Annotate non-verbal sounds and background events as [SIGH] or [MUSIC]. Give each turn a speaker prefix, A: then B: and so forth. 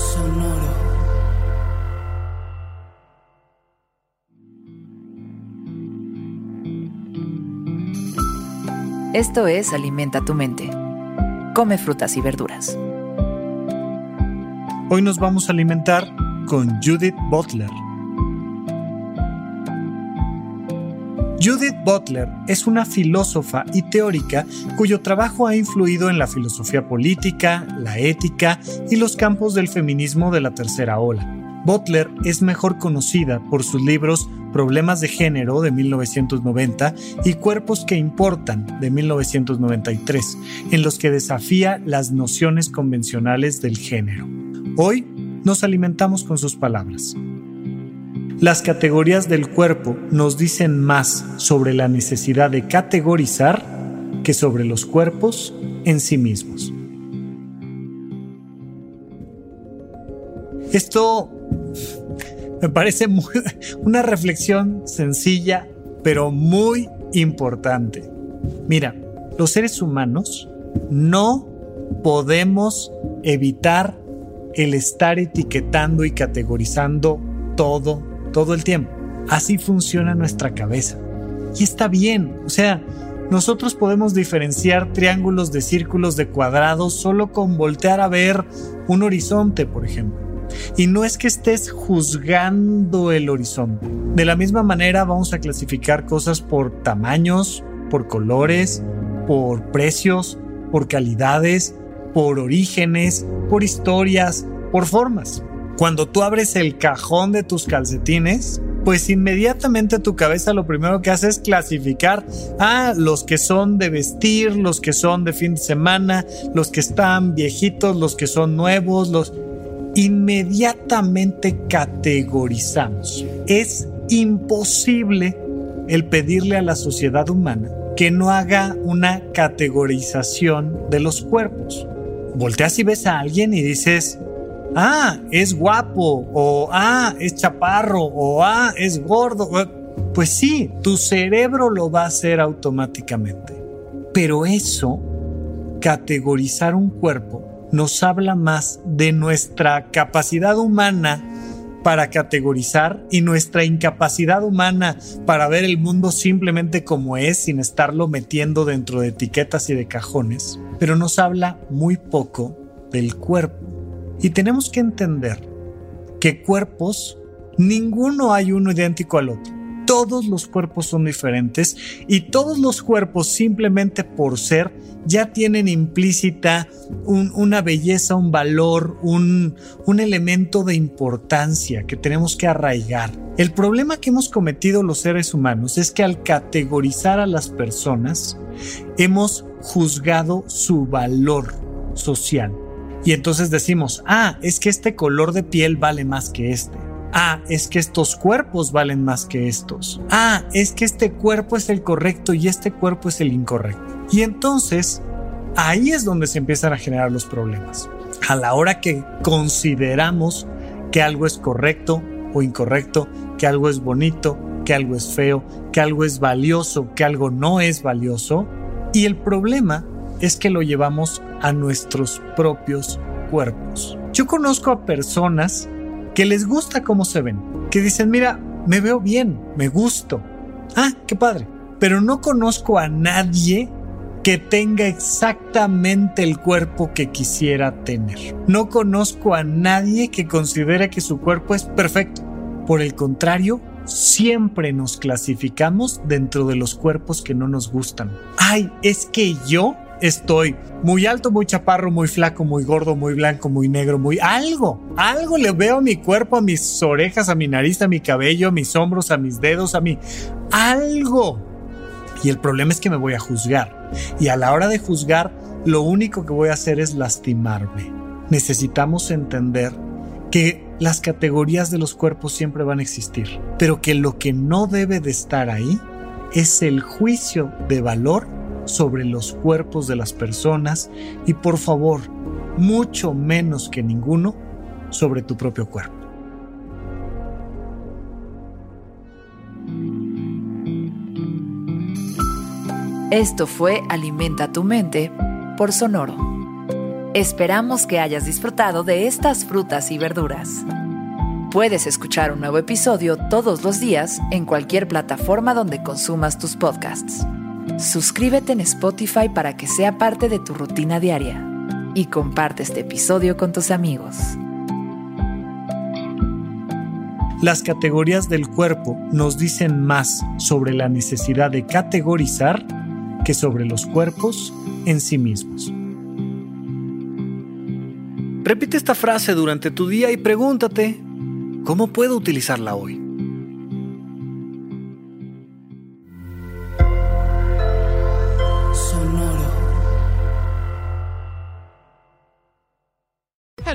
A: Sonoro.
B: Esto es Alimenta tu mente. Come frutas y verduras.
C: Hoy nos vamos a alimentar con Judith Butler. Judith Butler es una filósofa y teórica cuyo trabajo ha influido en la filosofía política, la ética y los campos del feminismo de la tercera ola. Butler es mejor conocida por sus libros Problemas de Género de 1990 y Cuerpos que Importan de 1993, en los que desafía las nociones convencionales del género. Hoy nos alimentamos con sus palabras. Las categorías del cuerpo nos dicen más sobre la necesidad de categorizar que sobre los cuerpos en sí mismos. Esto me parece [LAUGHS] una reflexión sencilla, pero muy importante. Mira, los seres humanos no podemos evitar el estar etiquetando y categorizando todo todo el tiempo. Así funciona nuestra cabeza. Y está bien, o sea, nosotros podemos diferenciar triángulos de círculos de cuadrados solo con voltear a ver un horizonte, por ejemplo. Y no es que estés juzgando el horizonte. De la misma manera vamos a clasificar cosas por tamaños, por colores, por precios, por calidades, por orígenes, por historias, por formas. Cuando tú abres el cajón de tus calcetines, pues inmediatamente tu cabeza lo primero que hace es clasificar a los que son de vestir, los que son de fin de semana, los que están viejitos, los que son nuevos, los inmediatamente categorizamos. Es imposible el pedirle a la sociedad humana que no haga una categorización de los cuerpos. Volteas y ves a alguien y dices, ah, es guapo, o ah, es chaparro, o ah, es gordo. Pues sí, tu cerebro lo va a hacer automáticamente. Pero eso, categorizar un cuerpo, nos habla más de nuestra capacidad humana para categorizar y nuestra incapacidad humana para ver el mundo simplemente como es sin estarlo metiendo dentro de etiquetas y de cajones. Pero nos habla muy poco del cuerpo. Y tenemos que entender que cuerpos, ninguno hay uno idéntico al otro. Todos los cuerpos son diferentes y todos los cuerpos simplemente por ser ya tienen implícita una belleza, un valor, un, elemento de importancia que tenemos que arraigar. El problema que hemos cometido los seres humanos es que al categorizar a las personas hemos juzgado su valor social. Y entonces decimos, ah, es que este color de piel vale más que este. Ah, es que estos cuerpos valen más que estos. Ah, es que este cuerpo es el correcto y este cuerpo es el incorrecto. Y entonces, ahí es donde se empiezan a generar los problemas. A la hora que consideramos que algo es correcto o incorrecto, que algo es bonito, que algo es feo, que algo es valioso, que algo no es valioso. Y el problema es que lo llevamos a nuestros propios cuerpos. Yo conozco a personas que les gusta cómo se ven, que dicen, mira, me veo bien, me gusto. Ah, qué padre. Pero no conozco a nadie que tenga exactamente el cuerpo que quisiera tener. No conozco a nadie que considere que su cuerpo es perfecto. Por el contrario, siempre nos clasificamos dentro de los cuerpos que no nos gustan. Ay, es que yo estoy muy alto, muy chaparro, muy flaco, muy gordo, muy blanco, muy negro, muy algo. Algo le veo a mi cuerpo, a mis orejas, a mi nariz, a mi cabello, a mis hombros, a mis dedos, a mí. Algo. Y el problema es que me voy a juzgar. Y a la hora de juzgar, lo único que voy a hacer es lastimarme. Necesitamos entender que las categorías de los cuerpos siempre van a existir, pero que lo que no debe de estar ahí es el juicio de valor sobre los cuerpos de las personas y por favor, mucho menos que ninguno, sobre tu propio cuerpo.
B: Esto fue Alimenta tu mente por Sonoro. Esperamos que hayas disfrutado de estas frutas y verduras. Puedes escuchar un nuevo episodio todos los días en cualquier plataforma donde consumas tus podcasts. Suscríbete en Spotify para que sea parte de tu rutina diaria y comparte este episodio con tus amigos.
C: Las categorías del cuerpo nos dicen más sobre la necesidad de categorizar que sobre los cuerpos en sí mismos. Repite esta frase durante tu día y pregúntate, ¿cómo puedo utilizarla hoy?